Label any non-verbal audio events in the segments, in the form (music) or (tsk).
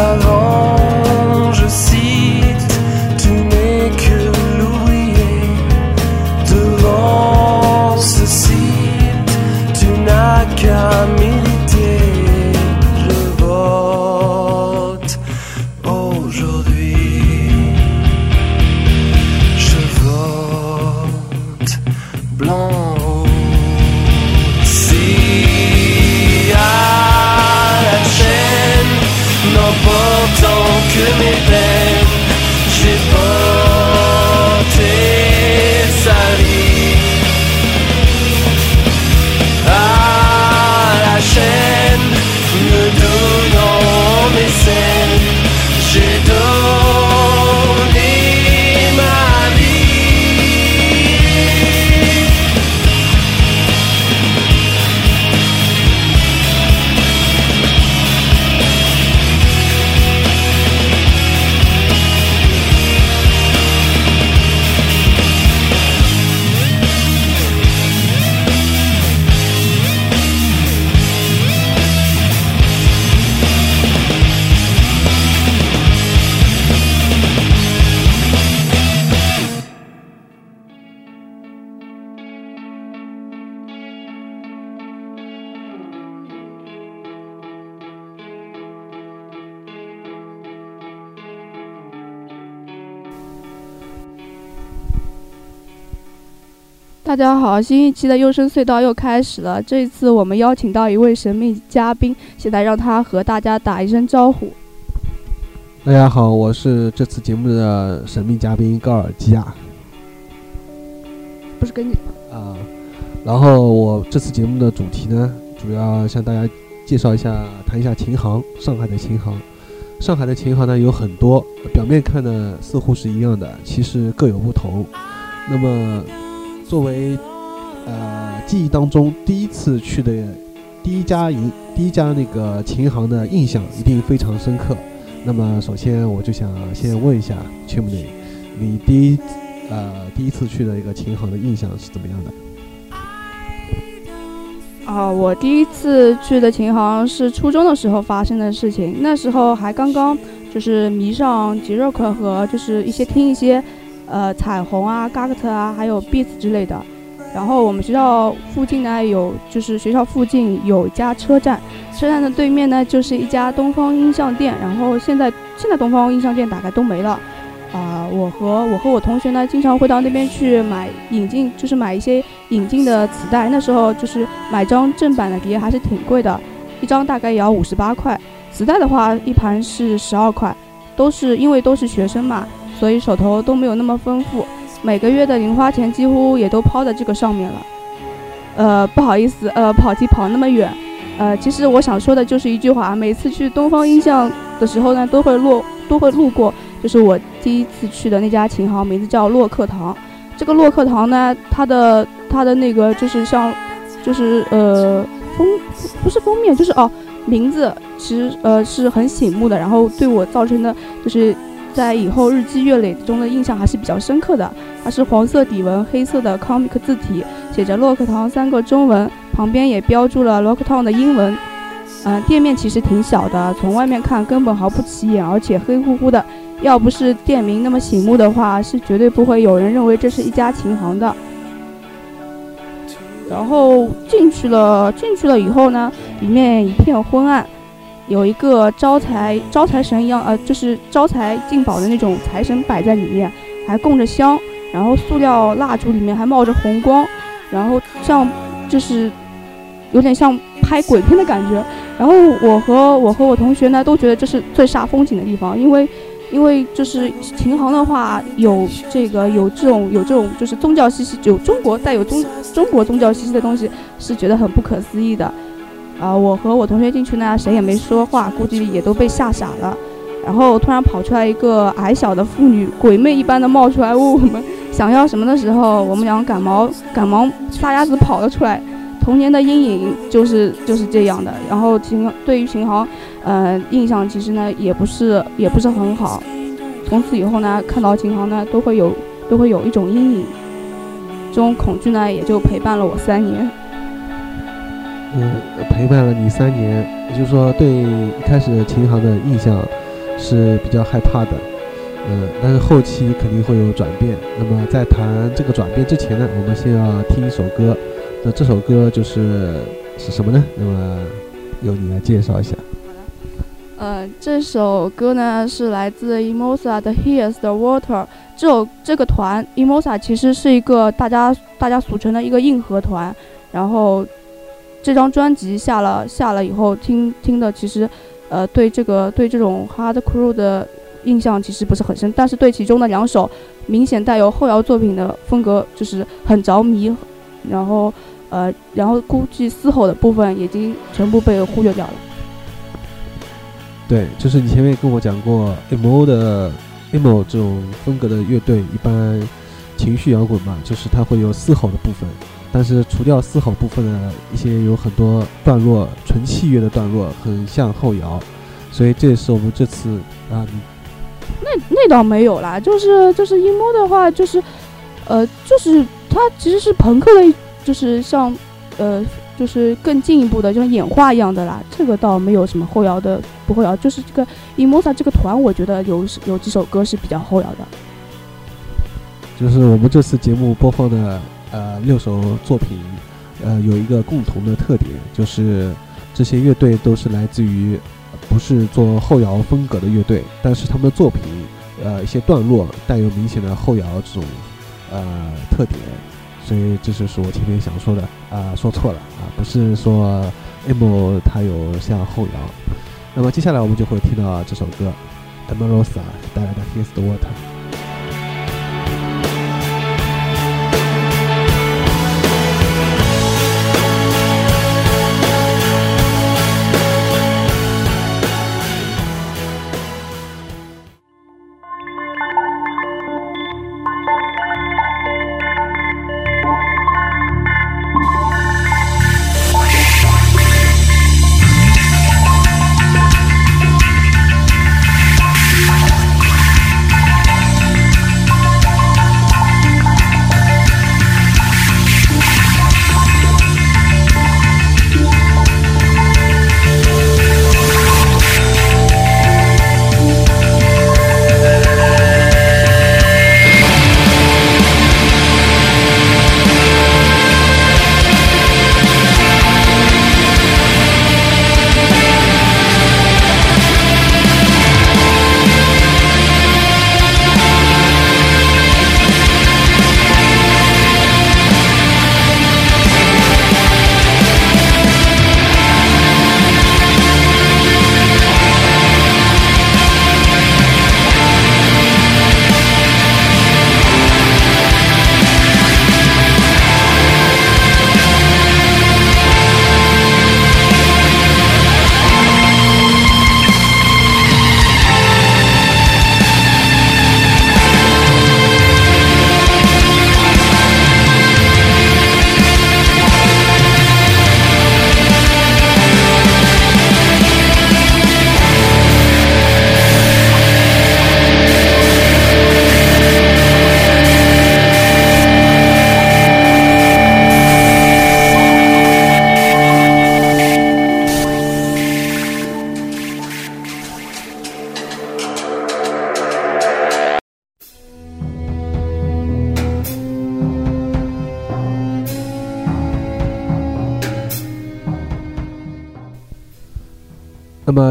todo 大家好，新一期的幽深隧道又开始了。这一次我们邀请到一位神秘嘉宾，现在让他和大家打一声招呼。大家好，我是这次节目的神秘嘉宾高尔基亚。不是跟你啊，然后我这次节目的主题呢，主要向大家介绍一下，谈一下琴行，上海的琴行。上海的琴行呢有很多，表面看呢似乎是一样的，其实各有不同。那么。作为，呃，记忆当中第一次去的第一家银第一家那个琴行的印象一定非常深刻。那么，首先我就想先问一下 Chimney，你第一呃第一次去的一个琴行的印象是怎么样的？啊，我第一次去的琴行是初中的时候发生的事情。那时候还刚刚就是迷上吉肉克和就是一些听一些。呃，彩虹啊 g a g t 啊，还有 Beats 之类的。然后我们学校附近呢，有就是学校附近有一家车站，车站的对面呢就是一家东方音像店。然后现在现在东方音像店大概都没了。啊，我和我和我同学呢，经常会到那边去买引进，就是买一些引进的磁带。那时候就是买张正版的碟还是挺贵的，一张大概也要五十八块。磁带的话，一盘是十二块。都是因为都是学生嘛。所以手头都没有那么丰富，每个月的零花钱几乎也都抛在这个上面了。呃，不好意思，呃，跑题跑那么远。呃，其实我想说的就是一句话：每次去东方印象的时候呢，都会路都会路过，就是我第一次去的那家琴行，名字叫洛克堂。这个洛克堂呢，它的它的那个就是像，就是呃封不是封面，就是哦名字其实呃是很醒目的，然后对我造成的就是。在以后日积月累中的印象还是比较深刻的。它是黄色底纹、黑色的 comic 字体，写着洛克堂三个中文，旁边也标注了 “Lock Town” 的英文。嗯，店面其实挺小的，从外面看根本毫不起眼，而且黑乎乎的。要不是店名那么醒目的话，是绝对不会有人认为这是一家琴行的。然后进去了，进去了以后呢，里面一片昏暗，有一个招财招财神一样，呃，就是招财进宝的那种财神摆在里面，还供着香，然后塑料蜡烛里面还冒着红光，然后像就是有点像拍鬼片的感觉。然后我和我和我同学呢都觉得这是最煞风景的地方，因为。因为就是琴行的话，有这个有这种有这种就是宗教气息，有中国带有中中国宗教气息的东西，是觉得很不可思议的。啊，我和我同学进去呢，谁也没说话，估计也都被吓傻了。然后突然跑出来一个矮小的妇女，鬼魅一般的冒出来问我们想要什么的时候，我们俩赶忙赶忙撒丫子跑了出来。童年的阴影就是就是这样的。然后琴对于琴行。呃，印象其实呢也不是也不是很好。从此以后呢，看到琴行呢都会有都会有一种阴影，这种恐惧呢也就陪伴了我三年。嗯，陪伴了你三年，也就是说对一开始琴行的印象是比较害怕的。嗯，但是后期肯定会有转变。那么在谈这个转变之前呢，我们先要听一首歌。那这首歌就是是什么呢？那么由你来介绍一下。呃，这首歌呢是来自 Emosa 的 Here's the Water。这首这个团 Emosa 其实是一个大家大家俗称的一个硬核团。然后这张专辑下了下了以后，听听的其实，呃，对这个对这种 Hardcore 的印象其实不是很深，但是对其中的两首明显带有后摇作品的风格就是很着迷。然后呃，然后估计嘶吼的部分已经全部被忽略掉了。对，就是你前面跟我讲过，emo 的 emo 这种风格的乐队，一般情绪摇滚嘛，就是它会有嘶吼的部分，但是除掉嘶吼部分的一些有很多段落，纯器乐的段落，很像后摇，所以这也是我们这次啊，那那倒没有啦，就是就是 emo 的话，就是呃，就是它其实是朋克的，就是像呃。就是更进一步的，就像演化一样的啦。这个倒没有什么后摇的不后摇，就是这个 Emosa 这个团，我觉得有有几首歌是比较后摇的。就是我们这次节目播放的呃六首作品，呃有一个共同的特点，就是这些乐队都是来自于不是做后摇风格的乐队，但是他们的作品呃一些段落带有明显的后摇这种呃特点。所以这就是我前面想说的啊，说错了啊，不是说 emo 它有像后摇。那么接下来我们就会听到这首歌 e m a r o s a 带来的 Here's the Water。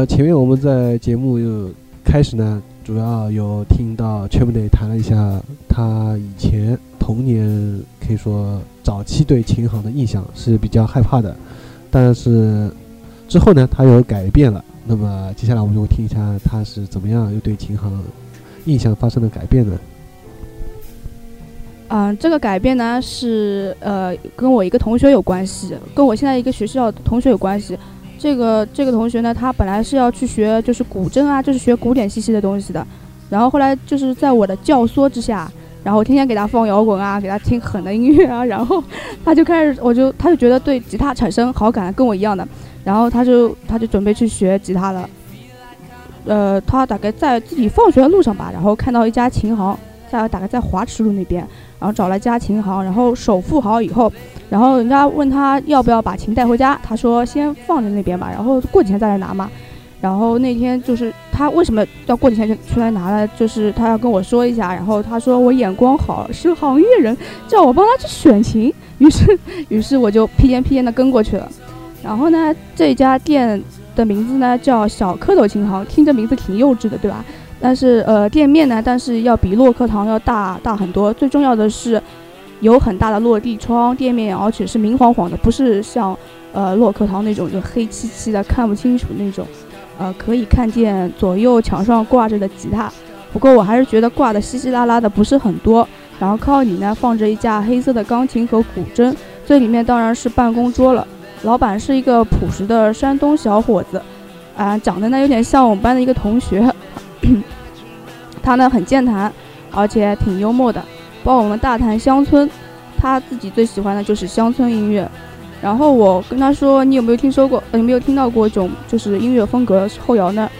前面我们在节目又开始呢，主要有听到全部得谈了一下他以前童年可以说早期对琴行的印象是比较害怕的，但是之后呢，他又改变了。那么接下来我们就会听一下他是怎么样又对琴行印象发生了改变呢？嗯，这个改变呢是呃跟我一个同学有关系，跟我现在一个学校同学有关系。这个这个同学呢，他本来是要去学就是古筝啊，就是学古典气息的东西的。然后后来就是在我的教唆之下，然后天天给他放摇滚啊，给他听狠的音乐啊，然后 (laughs) 他就开始，我就他就觉得对吉他产生好感，跟我一样的。然后他就他就准备去学吉他了。呃，他大概在自己放学的路上吧，然后看到一家琴行，在大概在华池路那边，然后找了家琴行，然后首付好以后。然后人家问他要不要把琴带回家，他说先放在那边吧，然后过几天再来拿嘛。然后那天就是他为什么要过几天就出来拿呢？就是他要跟我说一下。然后他说我眼光好，是行业人，叫我帮他去选琴。于是，(laughs) 于是我就屁颠屁颠的跟过去了。然后呢，这家店的名字呢叫小蝌蚪琴行，听着名字挺幼稚的，对吧？但是呃，店面呢，但是要比洛克堂要大大很多。最重要的是。有很大的落地窗，店面而且是明晃晃的，不是像，呃，洛克堂那种就黑漆漆的看不清楚那种，呃，可以看见左右墙上挂着的吉他，不过我还是觉得挂的稀稀拉拉的不是很多。然后靠里呢放着一架黑色的钢琴和古筝，最里面当然是办公桌了。老板是一个朴实的山东小伙子，啊，长得呢有点像我们班的一个同学，(clears throat) 他呢很健谈，而且挺幽默的。帮我们大谈乡村，他自己最喜欢的就是乡村音乐。然后我跟他说：“你有没有听说过？有没有听到过一种就是音乐风格后摇呢？”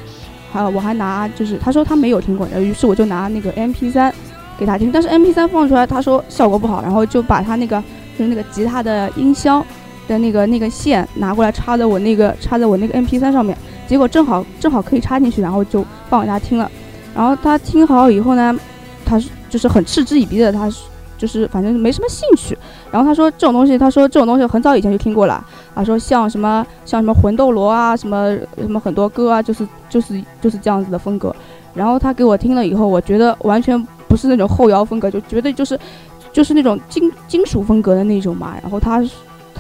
还有我还拿就是他说他没有听过，于是我就拿那个 MP3 给他听。但是 MP3 放出来，他说效果不好，然后就把他那个就是那个吉他的音箱的那个那个线拿过来插在我那个插在我那个 MP3 上面，结果正好正好可以插进去，然后就放给他听了。然后他听好以后呢，他。就是很嗤之以鼻的，他就是反正没什么兴趣。然后他说这种东西，他说这种东西很早以前就听过了。他说像什么像什么魂斗罗啊，什么什么很多歌啊，就是就是就是这样子的风格。然后他给我听了以后，我觉得完全不是那种后摇风格，就绝对就是就是那种金金属风格的那种嘛。然后他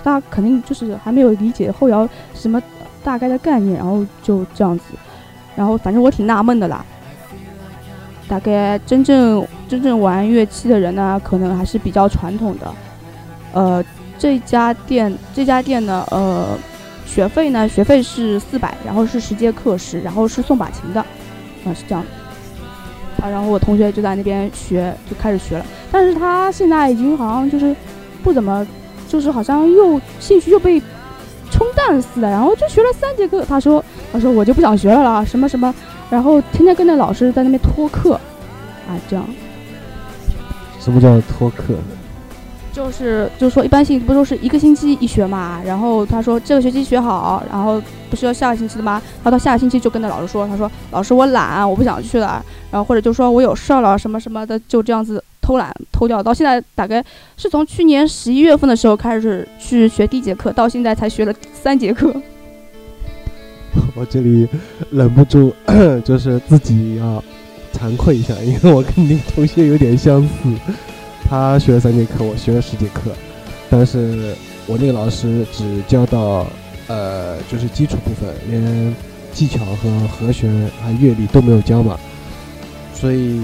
他肯定就是还没有理解后摇什么大概的概念，然后就这样子。然后反正我挺纳闷的啦。大概真正真正玩乐器的人呢，可能还是比较传统的。呃，这家店这家店呢，呃，学费呢，学费是四百，然后是十节课时，然后是送把琴的，啊，是这样的。啊，然后我同学就在那边学，就开始学了。但是他现在已经好像就是不怎么，就是好像又兴趣又被冲淡似的，然后就学了三节课。他说，他说我就不想学了啦，什么什么。然后天天跟着老师在那边拖课，啊，这样。什么叫拖课？就是就是说，一般性不都是一个星期一学嘛？然后他说这个学期学好，然后不是要下个星期的吗？他到下个星期就跟着老师说，他说老师我懒，我不想去了。然后或者就说我有事儿了什么什么的，就这样子偷懒偷掉。到现在大概是从去年十一月份的时候开始去学第一节课，到现在才学了三节课。(laughs) 我这里忍不住，(clears throat) 就是自己要惭愧一下，因为我跟那个同学有点相似。他学了三节课，我学了十节课，但是我那个老师只教到呃，就是基础部分，连技巧和和弦还乐理都没有教嘛。所以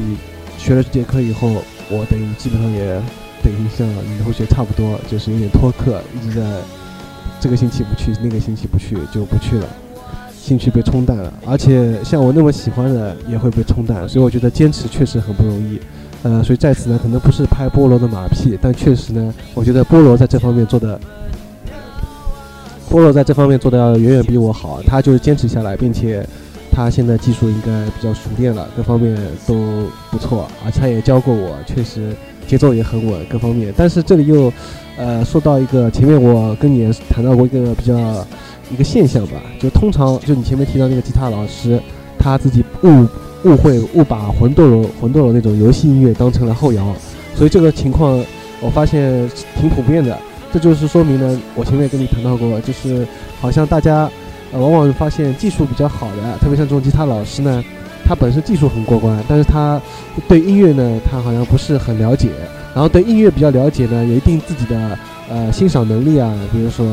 学了这节课以后，我等于基本上也等于像女同学差不多，就是有点脱课，一直在这个星期不去，那个星期不去，就不去了。兴趣被冲淡了，而且像我那么喜欢的也会被冲淡，所以我觉得坚持确实很不容易。呃，所以在此呢，可能不是拍菠萝的马屁，但确实呢，我觉得菠萝在这方面做的，(laughs) 菠萝在这方面做的要远远比我好。他就是坚持下来，并且他现在技术应该比较熟练了，各方面都不错，而且他也教过我，确实节奏也很稳，各方面。但是这里又，呃，说到一个前面我跟你谈到过一个比较。一个现象吧，就通常就你前面提到那个吉他老师，他自己误误会误把魂斗罗魂斗罗那种游戏音乐当成了后摇，所以这个情况我发现挺普遍的。这就是说明呢，我前面跟你谈到过，就是好像大家呃，往往发现技术比较好的，特别像这种吉他老师呢，他本身技术很过关，但是他对音乐呢，他好像不是很了解。然后对音乐比较了解呢，有一定自己的呃欣赏能力啊，比如说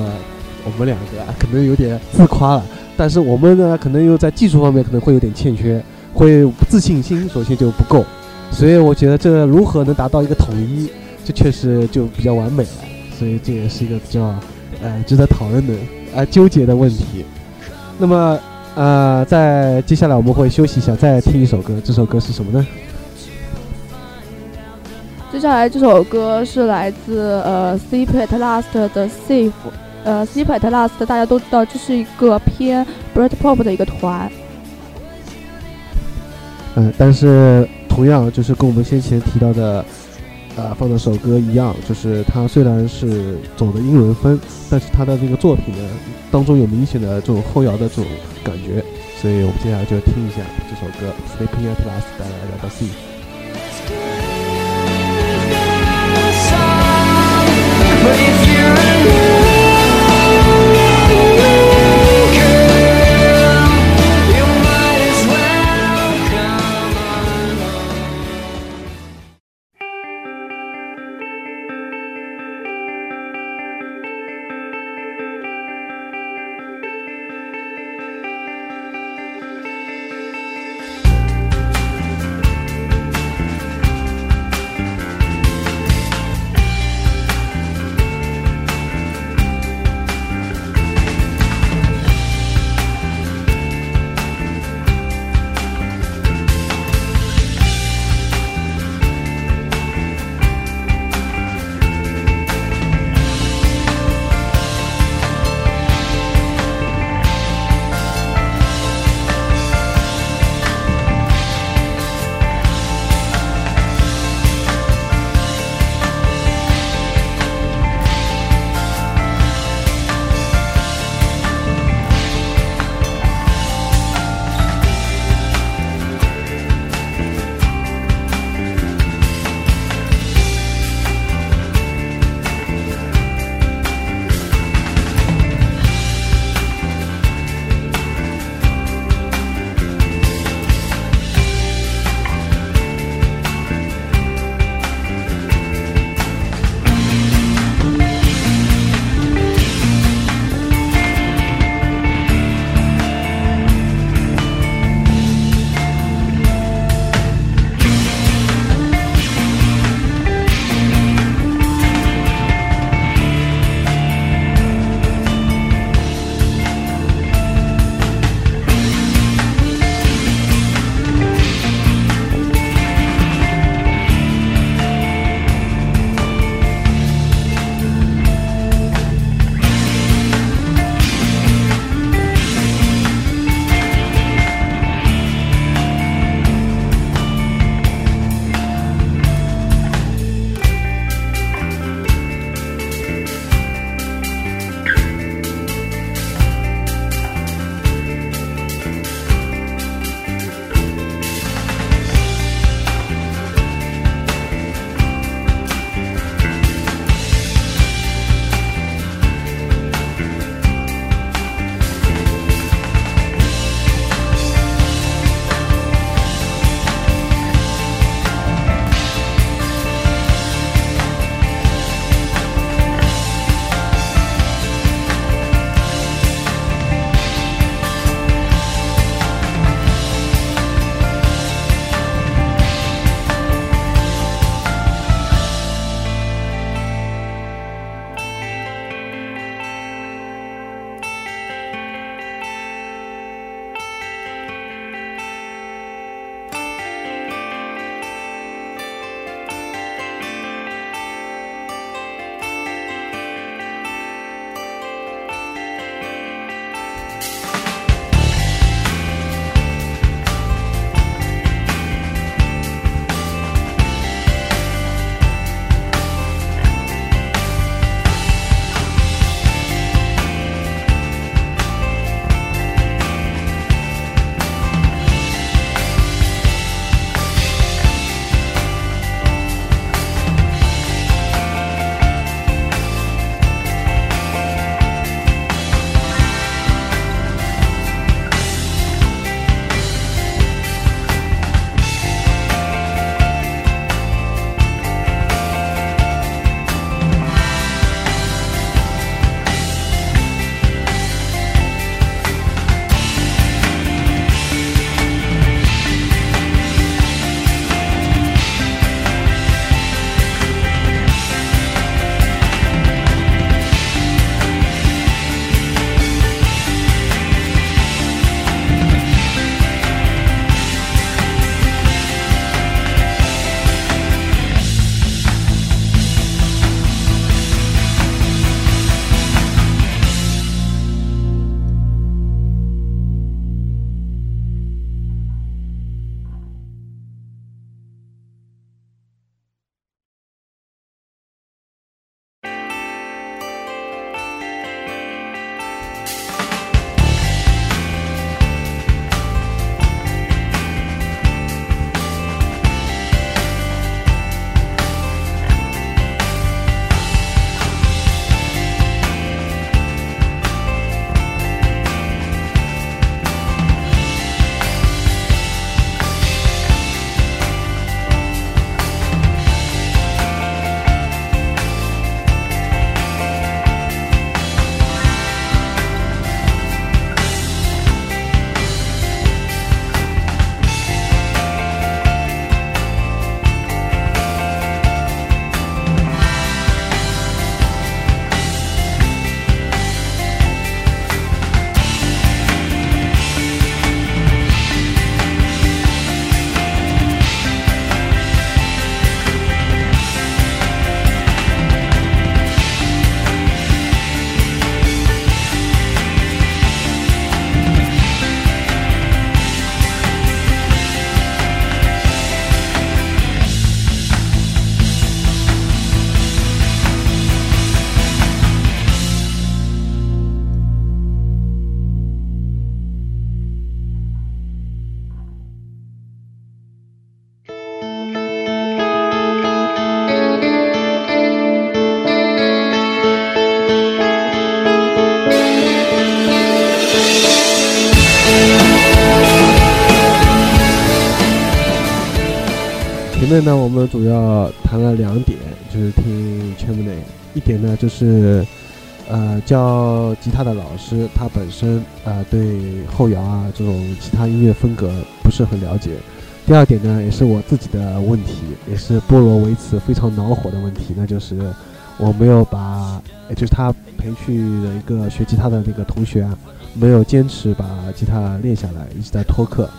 我们两个可能有点自夸了，但是我们呢，可能又在技术方面可能会有点欠缺，会自信心首先就不够。所以我觉得这如何能达到一个统一，这确实就比较完美了。所以这也是一个比较呃值得讨论的啊纠结的问题。那么呃，在接下来我们会休息一下，再听一首歌。这首歌是什么呢？接下来这首歌是来自呃 C Pet Last 的 Safe。呃，C Pet Last 大家都知道，这是一个偏 Britpop 的一个团。嗯，但是同样就是跟我们先前提到的，啊，放的首歌一样，就是它虽然是走的英伦风，但是它的这个作品呢，当中有明显的这种后摇的这种感觉，所以我们接下来就听一下这首歌 Sleeping at Last 带来的 The Sea。主要谈了两点，就是听全部内。一点呢，就是呃教吉他的老师他本身啊对后摇啊这种其他音乐风格不是很了解。第二点呢，也是我自己的问题，也是波罗维茨非常恼火的问题，那就是我没有把，就是他培训的一个学吉他的那个同学啊，没有坚持把吉他练下来，一直在拖课。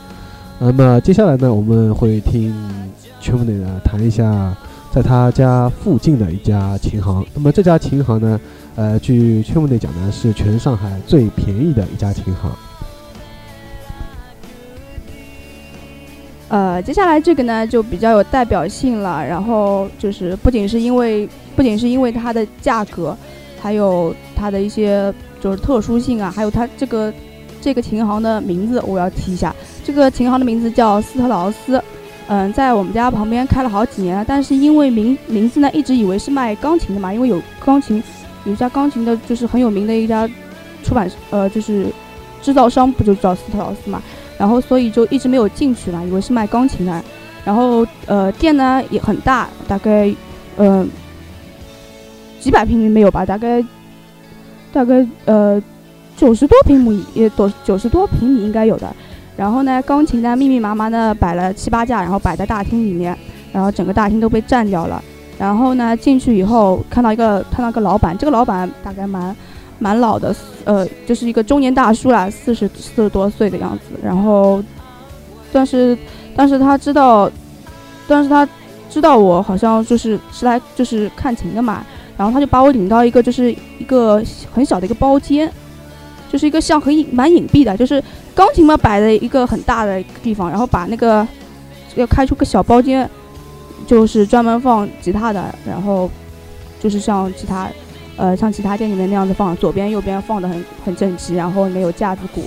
那么接下来呢，我们会听全部的人谈一下在他家附近的一家琴行。那么这家琴行呢，呃，据全部内讲呢，是全上海最便宜的一家琴行。呃，接下来这个呢就比较有代表性了。然后就是不仅是因为不仅是因为它的价格，还有它的一些就是特殊性啊，还有它这个这个琴行的名字，我要提一下。这个琴行的名字叫斯特劳斯，嗯，在我们家旁边开了好几年了。但是因为名名字呢，一直以为是卖钢琴的嘛，因为有钢琴，有一家钢琴的就是很有名的一家出版呃就是制造商，不就叫斯特劳斯嘛。然后，所以就一直没有进去嘛，以为是卖钢琴的。然后，呃，店呢也很大，大概，嗯，几百平米没有吧？大概，大概，呃，九十多平米，也多九十多平米应该有的。然后呢，钢琴呢密密麻麻的摆了七八架，然后摆在大厅里面，然后整个大厅都被占掉了。然后呢，进去以后看到一个看到个老板，这个老板大概蛮。蛮老的，呃，就是一个中年大叔啦，四十四十多岁的样子。然后，但是，但是他知道，但是他知道我好像就是是来就是看琴的嘛。然后他就把我领到一个就是一个很小的一个包间，就是一个像很隐蛮隐蔽的，就是钢琴嘛摆在一个很大的地方，然后把那个要开出个小包间，就是专门放吉他的，然后就是像其他。呃，像其他店里面那样子放，左边右边放的很很整齐，然后没有架子鼓，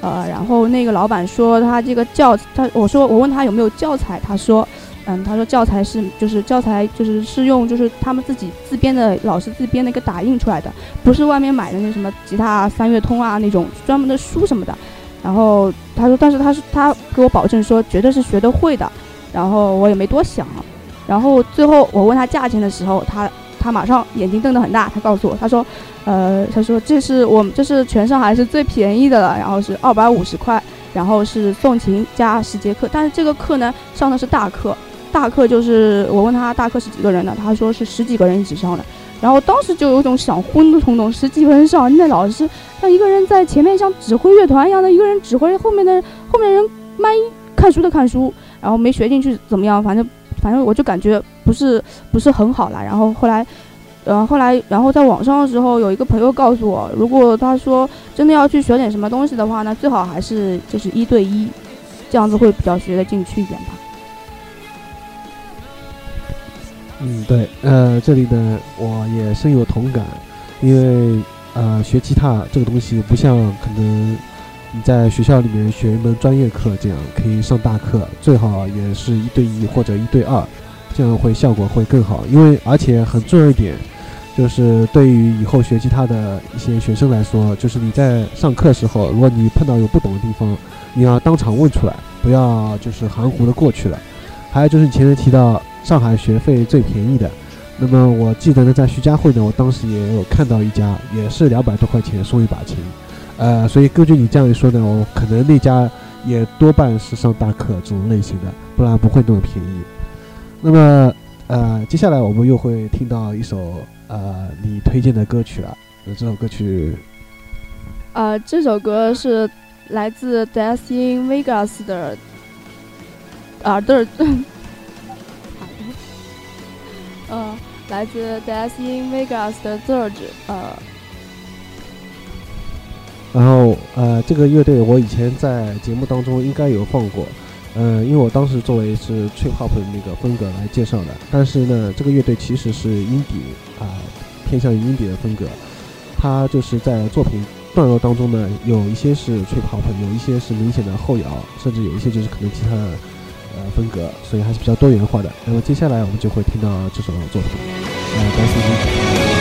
呃，然后那个老板说他这个教他，我说我问他有没有教材，他说，嗯，他说教材是就是教材就是是用就是他们自己自编的老师自编的一个打印出来的，不是外面买的那什么吉他三月通啊那种专门的书什么的，然后他说，但是他是他给我保证说绝对是学得会的，然后我也没多想，然后最后我问他价钱的时候，他。他马上眼睛瞪得很大，他告诉我，他说，呃，他说这是我们这是全上海是最便宜的了，然后是二百五十块，然后是送琴加十节课，但是这个课呢上的是大课，大课就是我问他大课是几个人的，他说是十几个人一起上的，然后当时就有种想昏的冲动，十几个人上，那老师像一个人在前面像指挥乐团一样的，一个人指挥后面的后面人麦看书的看书，然后没学进去怎么样，反正。反正我就感觉不是不是很好了，然后后来，呃，后来，然后在网上的时候，有一个朋友告诉我，如果他说真的要去学点什么东西的话呢，最好还是就是一对一，这样子会比较学得进去一点吧。嗯，对，呃，这里呢，我也深有同感，因为呃，学吉他这个东西不像可能。你在学校里面学一门专业课，这样可以上大课，最好也是一对一或者一对二，这样会效果会更好。因为而且很重要一点，就是对于以后学吉他的一些学生来说，就是你在上课时候，如果你碰到有不懂的地方，你要当场问出来，不要就是含糊的过去了。还有就是你前面提到上海学费最便宜的，那么我记得呢，在徐家汇呢，我当时也有看到一家，也是两百多块钱送一把琴。呃，所以根据你这样一说呢，我可能那家也多半是上大课这种类型的，不然不会那么便宜。那么，呃，接下来我们又会听到一首呃你推荐的歌曲了。那这首歌曲，呃，这首歌是来自 Death in Vegas 的，啊，对，呃，来自 Death in Vegas 的 Third，呃。然后，呃，这个乐队我以前在节目当中应该有放过，嗯，因为我当时作为是 trip hop 的那个风格来介绍的。但是呢，这个乐队其实是 indie 啊，偏向于英底的风格。它就是在作品段落当中呢，有一些是 trip hop，有一些是明显的后摇，甚至有一些就是可能其他的呃风格，所以还是比较多元化的。那么接下来我们就会听到这首作品，呃，单词。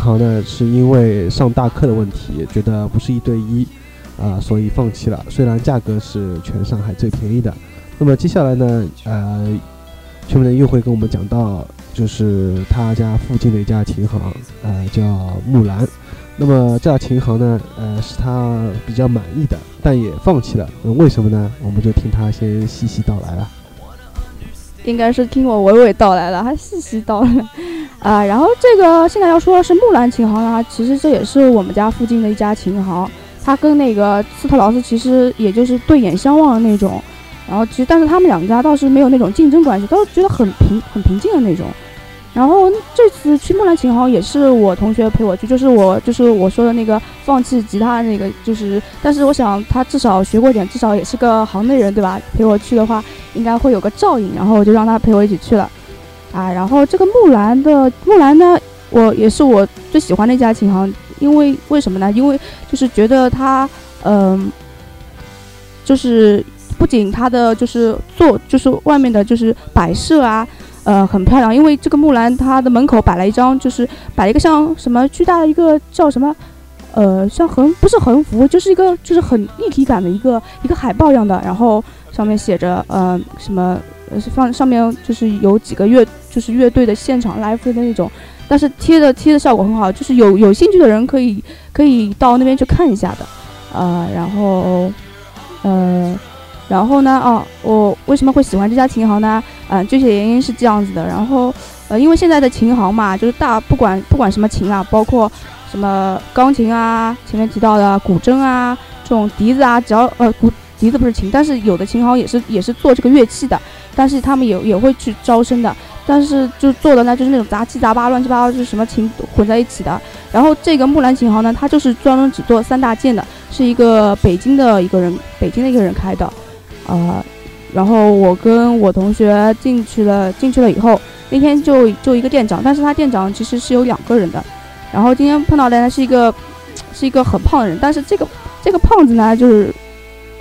行呢，是因为上大课的问题，觉得不是一对一，啊，所以放弃了。虽然价格是全上海最便宜的。那么接下来呢，呃，圈木呢又会跟我们讲到，就是他家附近的一家琴行，呃，叫木兰。那么这家琴行呢，呃，是他比较满意的，但也放弃了。那为什么呢？我们就听他先细细道来了。应该是听我娓娓道来了，还细细道来，啊，然后这个现在要说的是木兰琴行啦，其实这也是我们家附近的一家琴行，它跟那个斯特劳斯其实也就是对眼相望的那种，然后其实但是他们两家倒是没有那种竞争关系，都是觉得很平很平静的那种。然后这次去木兰琴行也是我同学陪我去，就是我就是我说的那个放弃吉他那个，就是但是我想他至少学过点，至少也是个行内人对吧？陪我去的话应该会有个照应，然后我就让他陪我一起去了，啊，然后这个木兰的木兰呢，我也是我最喜欢的一家琴行，因为为什么呢？因为就是觉得它嗯，就是不仅它的就是做就是外面的就是摆设啊。呃，很漂亮，因为这个木兰它的门口摆了一张，就是摆了一个像什么巨大的一个叫什么，呃，像横不是横幅，就是一个就是很立体感的一个一个海报一样的，然后上面写着呃什么，呃是放上面就是有几个乐就是乐队的现场 live 的那种，但是贴的贴的效果很好，就是有有兴趣的人可以可以到那边去看一下的，呃，然后呃。然后呢？哦，我为什么会喜欢这家琴行呢？嗯，具体原因是这样子的。然后，呃，因为现在的琴行嘛，就是大不管不管什么琴啊，包括什么钢琴啊，前面提到的古筝啊，这种笛子啊，只要呃古笛子不是琴，但是有的琴行也是也是做这个乐器的，但是他们也也会去招生的，但是就做的呢就是那种杂七杂八、乱七八糟，就是什么琴混在一起的。然后这个木兰琴行呢，它就是专门只做三大件的，是一个北京的一个人，北京的一个人开的。呃，然后我跟我同学进去了，进去了以后，那天就就一个店长，但是他店长其实是有两个人的。然后今天碰到的呢是一个，是一个很胖的人，但是这个这个胖子呢就是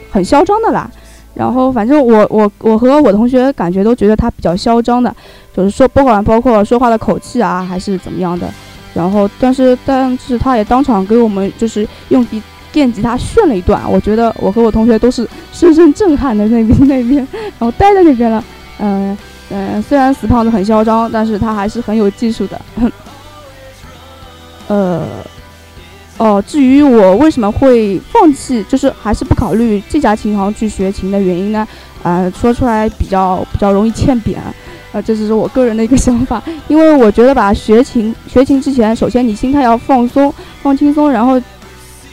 很嚣张的啦。然后反正我我我和我同学感觉都觉得他比较嚣张的，就是说不管包括说话的口气啊还是怎么样的。然后但是但是他也当场给我们就是用。电吉他炫了一段，我觉得我和我同学都是深深震撼的那边 (laughs) 那边，然后待在那边了。嗯嗯，虽然死胖子很嚣张，但是他还是很有技术的。(laughs) 呃，哦，至于我为什么会放弃，就是还是不考虑这家琴行去学琴的原因呢？呃，说出来比较比较容易欠扁，呃，这只是我个人的一个 (laughs) 想法。因为我觉得吧，学琴学琴之前，首先你心态要放松，放轻松，然后。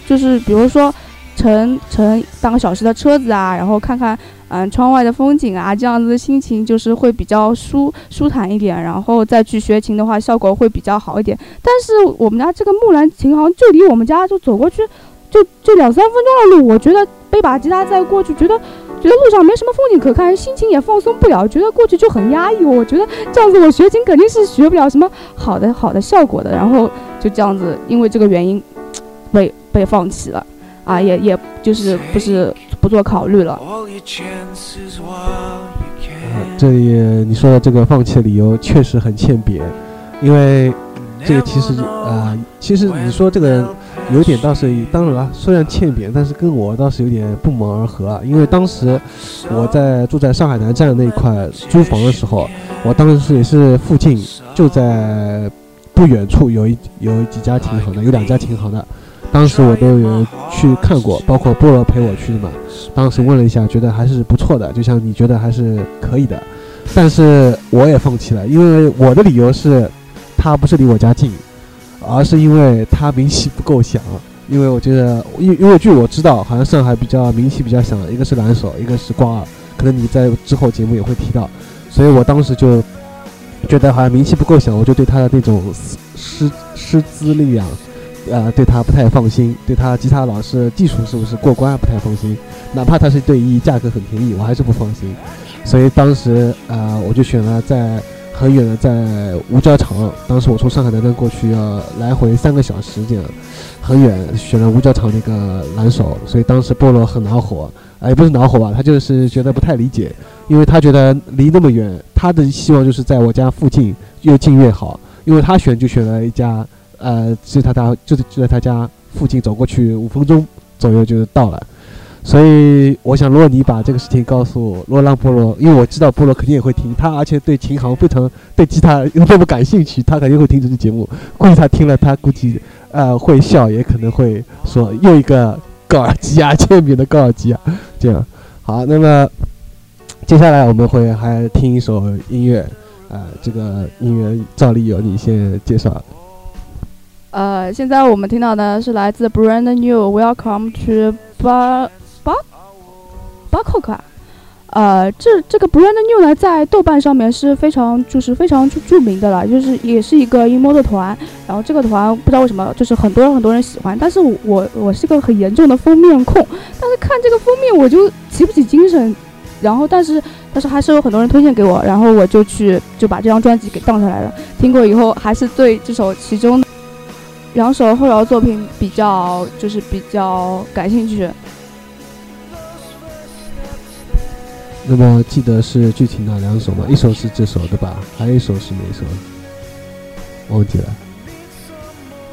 就是比如说，乘乘半个小时的车子啊，然后看看嗯窗外的风景啊，这样子心情就是会比较舒舒坦一点，然后再去学琴的话，效果会比较好一点。但是我们家这个木兰琴行就离我们家就走过去，就就两三分钟的路，我觉得背把吉他再过去，觉得觉得路上没什么风景可看，心情也放松不了，觉得过去就很压抑。我觉得这样子我学琴肯定是学不了什么好的好的效果的。然后就这样子，因为这个原因 (tsk) 被。被放弃了，啊，也也就是不是不做考虑了。啊这里你说的这个放弃的理由确实很欠扁，因为这个其实啊，其实你说这个有点倒是当然了，虽然欠扁，但是跟我倒是有点不谋而合啊。因为当时我在住在上海南站那一块租房的时候，我当时也是附近就在不远处有一有几家挺好的，有两家挺好的。当时我都有去看过，包括菠萝陪我去的嘛。当时问了一下，觉得还是不错的，就像你觉得还是可以的。但是我也放弃了，因为我的理由是，他不是离我家近，而是因为他名气不够响。因为我觉得，因因为据我知道，好像上海比较名气比较响的，一个是蓝手，一个是挂二，可能你在之后节目也会提到。所以我当时就觉得好像名气不够响，我就对他的那种师师资力量。呃，对他不太放心，对他吉他老师技术是不是过关不太放心，哪怕他是对一，价格很便宜，我还是不放心。所以当时啊，我就选了在很远的在五角场，当时我从上海南站过去要来回三个小时这样，很远，选了五角场那个蓝手，所以当时菠萝很恼火，哎，不是恼火吧，他就是觉得不太理解，因为他觉得离那么远，他的希望就是在我家附近，越近越好，因为他选就选了一家，呃，就他他就是就在他家附近走过去五分钟左右就到了。所以我想，如果你把这个事情告诉如果让菠萝，因为我知道菠萝肯定也会听他，而且对琴行非常对吉他又那么感兴趣，他肯定会听这期节目。估计他听了，他估计呃会笑，也可能会说又一个高尔基啊，签名的高尔基啊，这样。好，那么接下来我们会还听一首音乐，啊，这个音乐照例由你先介绍。呃，现在我们听到的是来自 Brand New Welcome to Bar。巴克克，呃，这这个 Brand New 呢，在豆瓣上面是非常就是非常著著名的了，就是也是一个 emo 的团。然后这个团不知道为什么就是很多人很多人喜欢，但是我我是个很严重的封面控，但是看这个封面我就提不起精神。然后但是但是还是有很多人推荐给我，然后我就去就把这张专辑给当下来了。听过以后还是对这首其中两首后摇作品比较就是比较感兴趣。那么记得是具体哪两首吗？一首是这首对吧？还有一首是哪首？忘记了。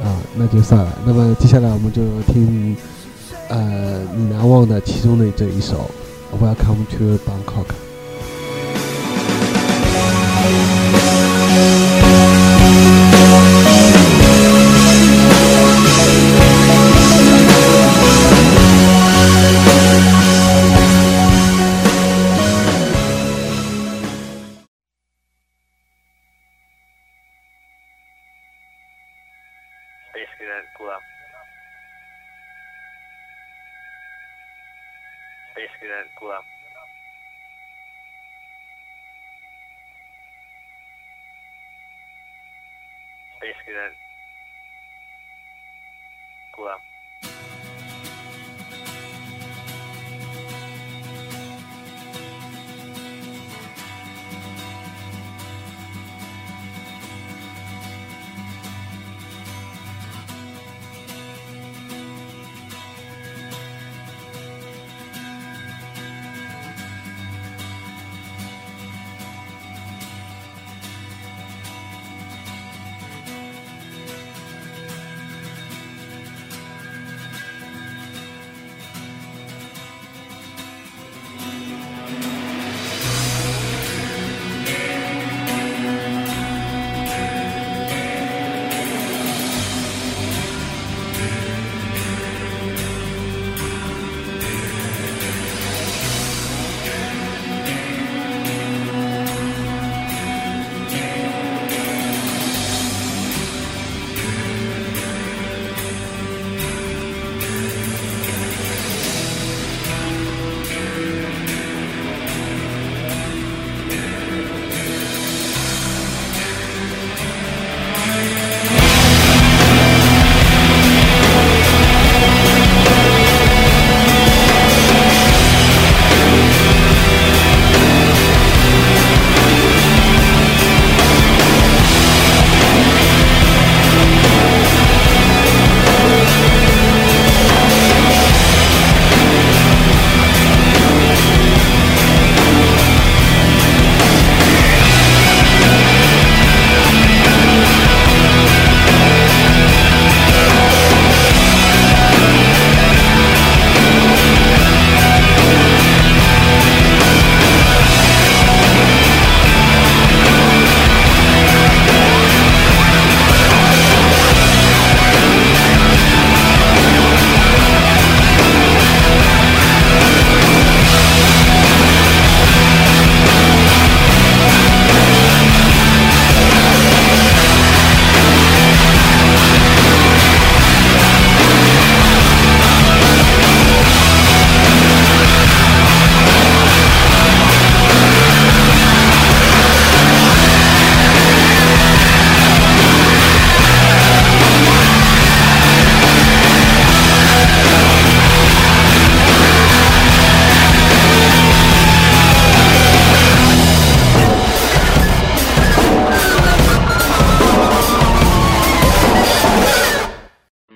啊，那就算了。那么接下来我们就听，呃，你难忘的其中的这一首《Welcome to Bangkok》。